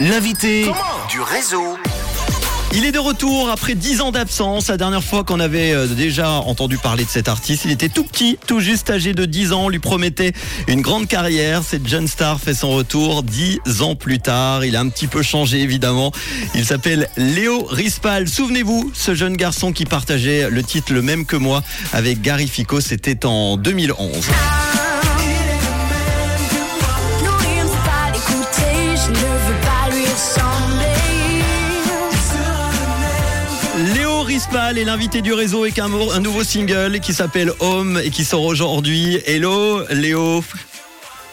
L'invité du réseau. Il est de retour après 10 ans d'absence. La dernière fois qu'on avait euh, déjà entendu parler de cet artiste, il était tout petit, tout juste âgé de 10 ans. On lui promettait une grande carrière. Cette jeune star fait son retour 10 ans plus tard. Il a un petit peu changé évidemment. Il s'appelle Léo Rispal. Souvenez-vous, ce jeune garçon qui partageait le titre le même que moi avec Gary Fico, c'était en 2011. Léo Rispal est l'invité du réseau avec un, nouveau single qui s'appelle Home et qui sort aujourd'hui. Hello Léo,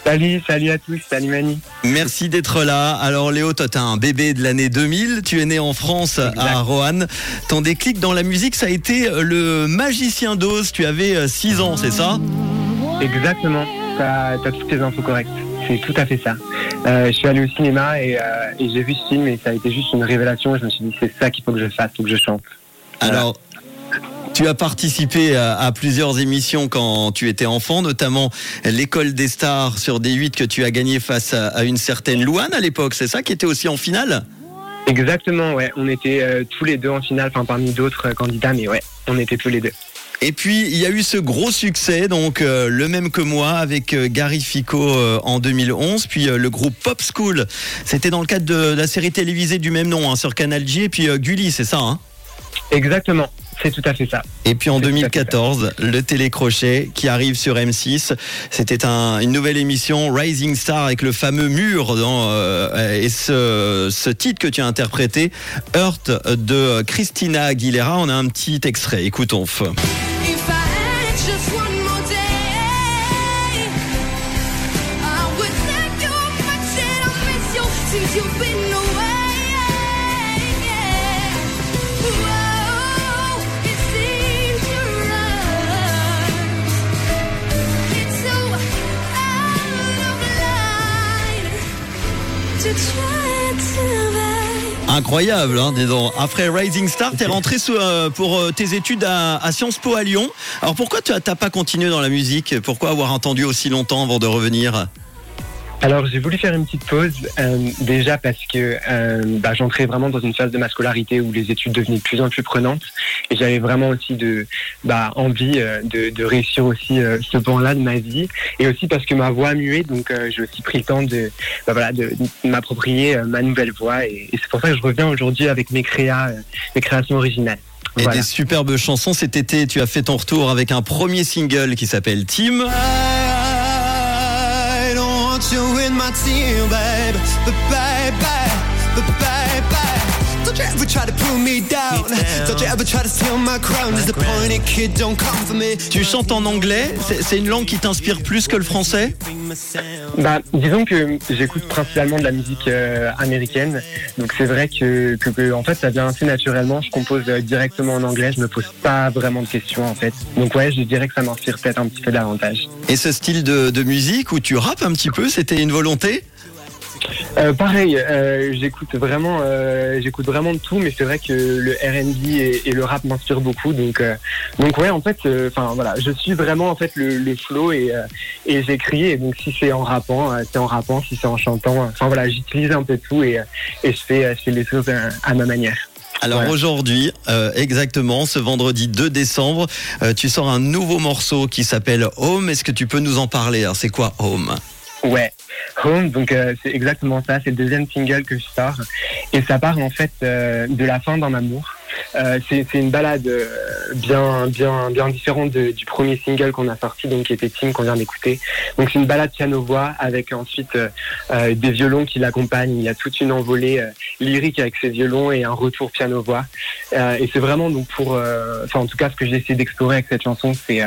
Salut, salut à tous, salut Mani. merci d'être là. Alors Léo, toi t'as un bébé de l'année 2000, tu es né en France à Roanne. Ton déclic dans la musique, ça a été le magicien d'Oz, tu avais 6 ans, c'est ça? Exactement, t'as as toutes les infos correctes. C'est tout à fait ça. Euh, je suis allé au cinéma et, euh, et j'ai vu ce film et ça a été juste une révélation. Je me suis dit c'est ça qu'il faut que je fasse, faut que je chante. Alors, tu as participé à, à plusieurs émissions quand tu étais enfant, notamment l'école des stars sur D8 que tu as gagné face à, à une certaine Louane à l'époque, c'est ça qui était aussi en finale? Exactement, ouais. On était euh, tous les deux en finale, enfin parmi d'autres euh, candidats, mais ouais, on était tous les deux. Et puis il y a eu ce gros succès, donc euh, le même que moi avec euh, Gary Fico euh, en 2011, puis euh, le groupe Pop School. C'était dans le cadre de la série télévisée du même nom hein, sur Canal J et puis euh, Gulli, c'est ça hein? Exactement, c'est tout à fait ça. Et puis en C'est tout à fait 2014, le télécrochet qui arrive sur M6. C'était un- une nouvelle émission Rising Star avec le fameux mur dans, euh, et ce, ce titre que tu as interprété, Hurt de Christina Aguilera. On a un petit extrait. Écoutons. If Incroyable, hein, dis donc. Après Rising Star, t'es rentré sous, euh, pour euh, tes études à, à Sciences Po à Lyon. Alors pourquoi tu n'as pas continué dans la musique? Pourquoi avoir attendu aussi longtemps avant de revenir? Alors j'ai voulu faire une petite pause, euh, déjà parce que euh, bah, j'entrais vraiment dans une phase de ma scolarité où les études devenaient de plus en plus prenantes et j'avais vraiment aussi de bah, envie euh, de, de réussir aussi euh, ce pan-là de ma vie et aussi parce que ma voix a mué donc euh, j'ai aussi pris le temps de bah, voilà de, de m'approprier ma nouvelle voix et, et c'est pour ça que je reviens aujourd'hui avec mes créas, mes créations originales. Et Voilà. des superbes chansons. Cet été, tu as fait ton retour avec un premier single qui s'appelle Team. You in my team, babe. But baby, but baby. Don't you ever try to pull me down. Don't you ever try to steal my crown. Disappointed kid, don't come for me. Tu chantes en anglais. C'est c'est une langue qui t'inspire plus que le français? Bah, disons que j'écoute principalement de la musique euh, américaine, donc c'est vrai que, que, que, en fait ça vient assez naturellement. Je compose euh, directement en anglais, je me pose pas vraiment de questions en fait. Donc ouais, je dirais que ça m'inspire peut-être un petit peu davantage. Et ce style de, de musique où tu rappes un petit peu, c'était une volonté? Euh, pareil, euh, j'écoute vraiment, euh, j'écoute vraiment de tout, mais c'est vrai que le R&B et, et le rap m'inspirent beaucoup. Donc euh, donc ouais, en fait, euh, enfin voilà, je suis vraiment en fait le, le flow et euh, et j'écris. Et donc si c'est en rappant, euh, c'est en rappant. Si c'est en chantant, enfin voilà, j'utilise un peu tout et et je fais je fais les choses euh, à ma manière. Alors Voilà. aujourd'hui, euh, exactement, ce vendredi 2 décembre, euh, tu sors un nouveau morceau qui s'appelle Home. Est-ce que tu peux nous en parler? C'est quoi Home? Ouais, Home, donc euh, c'est exactement ça, c'est le deuxième single que je sors. Et ça part en fait euh, de la fin d'un amour. Euh, c'est une balade euh, bien, bien, bien différente de- du premier single qu'on a sorti, donc qui était Team qu'on vient d'écouter. Donc c'est une balade piano-voix avec ensuite euh, euh, des violons qui l'accompagnent. Il y a toute une envolée lyrique avec ces violons et un retour piano-voix. Et c'est vraiment donc pour, enfin en tout cas ce que j'ai essayé d'explorer avec cette chanson, c'est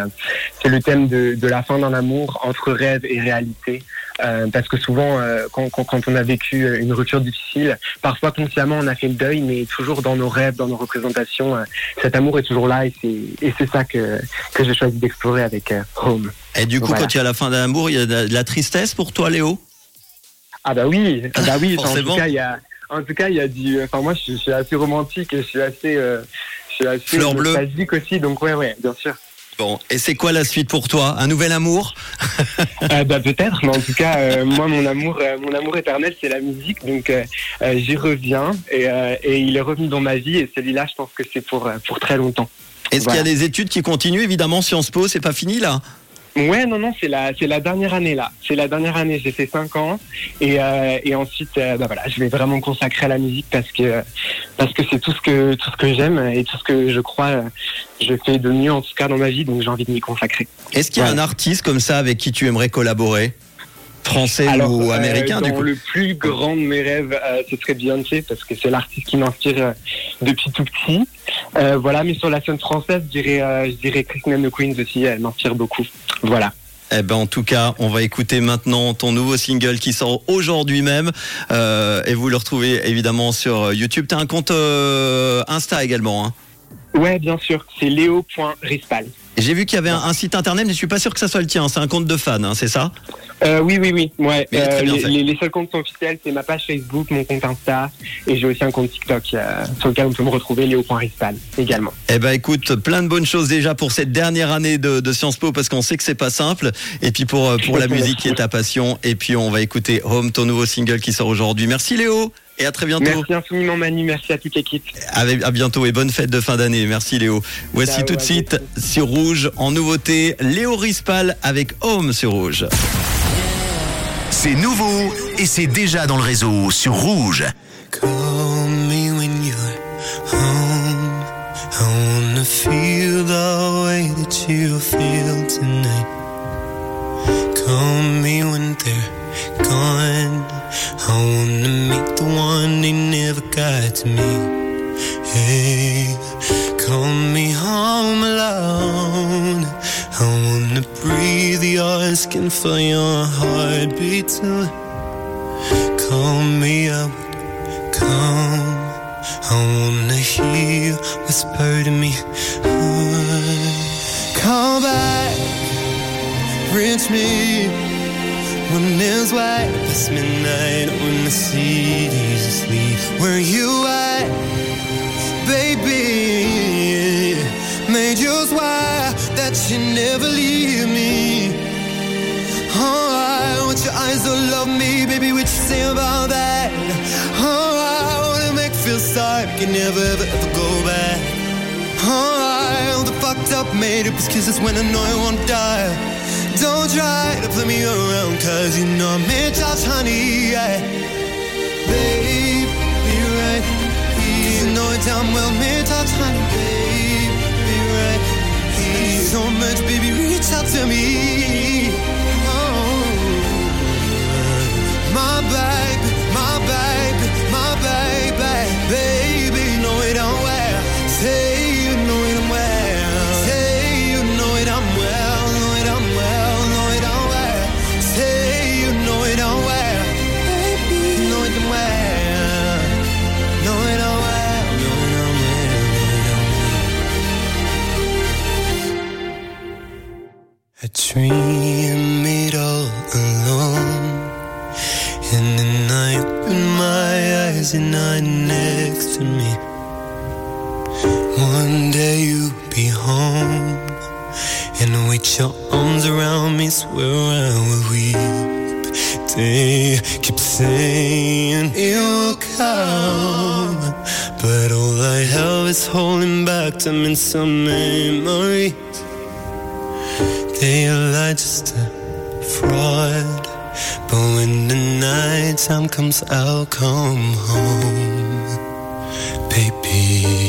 c'est le thème de, de la fin d'un amour entre rêve et réalité. Euh, parce que souvent, euh, quand, quand, quand on a vécu euh, une rupture difficile, parfois consciemment on a fait le deuil, mais toujours dans nos rêves, dans nos représentations, euh, cet amour est toujours là et c'est ça que que j'ai choisi d'explorer avec euh, Home. Et du coup, Voilà. quand tu es à la fin d'un amour, il y a de la- tristesse pour toi, Léo? Ah bah oui, ah bah oui. en tout cas, il y a en tout cas il y a du. Enfin moi, je, suis- je suis assez romantique et je suis assez, euh, je suis assez Fleur bleue. aussi, donc ouais ouais, bien sûr. Bon, et c'est quoi la suite pour toi? Un nouvel amour? Euh, bah peut-être, mais en tout cas, euh, moi mon amour, euh, mon amour éternel, c'est la musique, donc j'y reviens et, et il est revenu dans ma vie et celui-là, je pense que c'est pour pour très longtemps. Est-ce Voilà. qu'il y a des études qui continuent Évidemment, Sciences Po, c'est pas fini là? Ouais, non, non, c'est la c'est la dernière année là. C'est la dernière année. J'ai fait cinq ans et euh, et ensuite, euh, bah voilà, je vais vraiment me consacrer à la musique parce que parce que c'est tout ce que tout ce que j'aime et tout ce que je crois euh, je fais de mieux en tout cas dans ma vie, donc j'ai envie de m'y consacrer. Est-ce qu'il y a Ouais. un artiste comme ça avec qui tu aimerais collaborer? Français Alors, ou euh, américain du coup le plus grand de mes rêves, euh, ce serait Beyoncé parce que c'est l'artiste qui m'inspire euh, depuis tout petit. Voilà, mais sur la scène française, je dirais, je dirais Queens aussi, elle m'inspire beaucoup. Voilà. Eh ben en tout cas, on va écouter maintenant ton nouveau single qui sort aujourd'hui même euh, et vous le retrouvez évidemment sur YouTube. T'as un compte euh, Insta également. Hein? Ouais, bien sûr, c'est léo.rispal. J'ai vu qu'il y avait un, un site internet, mais je suis pas sûr que ça soit le tien. C'est un compte de fan, hein, c'est ça Euh, oui, oui, oui. Ouais. Euh, les, fait. les- les seuls comptes sont officiels, c'est ma page Facebook, mon compte Insta, et j'ai aussi un compte TikTok euh, sur lequel on peut me retrouver, léo.rispal également. Eh ben écoute, plein de bonnes choses déjà pour cette dernière année de, de Sciences Po parce qu'on sait que c'est pas simple. Et puis pour pour la musique qui est ta passion. Et puis on va écouter Home, ton nouveau single qui sort aujourd'hui. Merci Léo et à très bientôt. Merci infiniment Manu, merci à toute l'équipe. À bientôt et bonne fête de fin d'année. Merci Léo. Voici Ciao, tout de suite sur Rouge en nouveauté Léo Rispal avec Home sur Rouge. C'est nouveau et c'est déjà dans le réseau sur Rouge. Call me when you're home. I wanna feel the way that you feel tonight. Call me when they're gone. I wanna meet the one they never got to me. Hey, call me home alone. I wanna breathe your skin, feel your heartbeat too. Call me up, come. I wanna hear you whisper to me. Come back, reach me when it's white past midnight when the city's asleep. Where you at, baby? Made you swear that you never leave me. Oh, I want your eyes to love me, baby, what you say about that? Oh, I wanna make feel sorry, can never ever ever go back. Alright, all the fucked up made up excuses when I know I won't die. Don't try to play me around, cause you know I'm in charge, honey, yeah. Babe, be right here. You know it damn well, me touch, honey, babe, be right here. So much, baby, reach out to me. Well. A dream made all alone. And then I open my eyes and you're next to me. One day you'll be home. And with your arms around me, swear I will weep. They keep saying it will come. But all I have is holding back time and some memories. Daylight just a fraud, but when the night time comes, I'll come home, baby.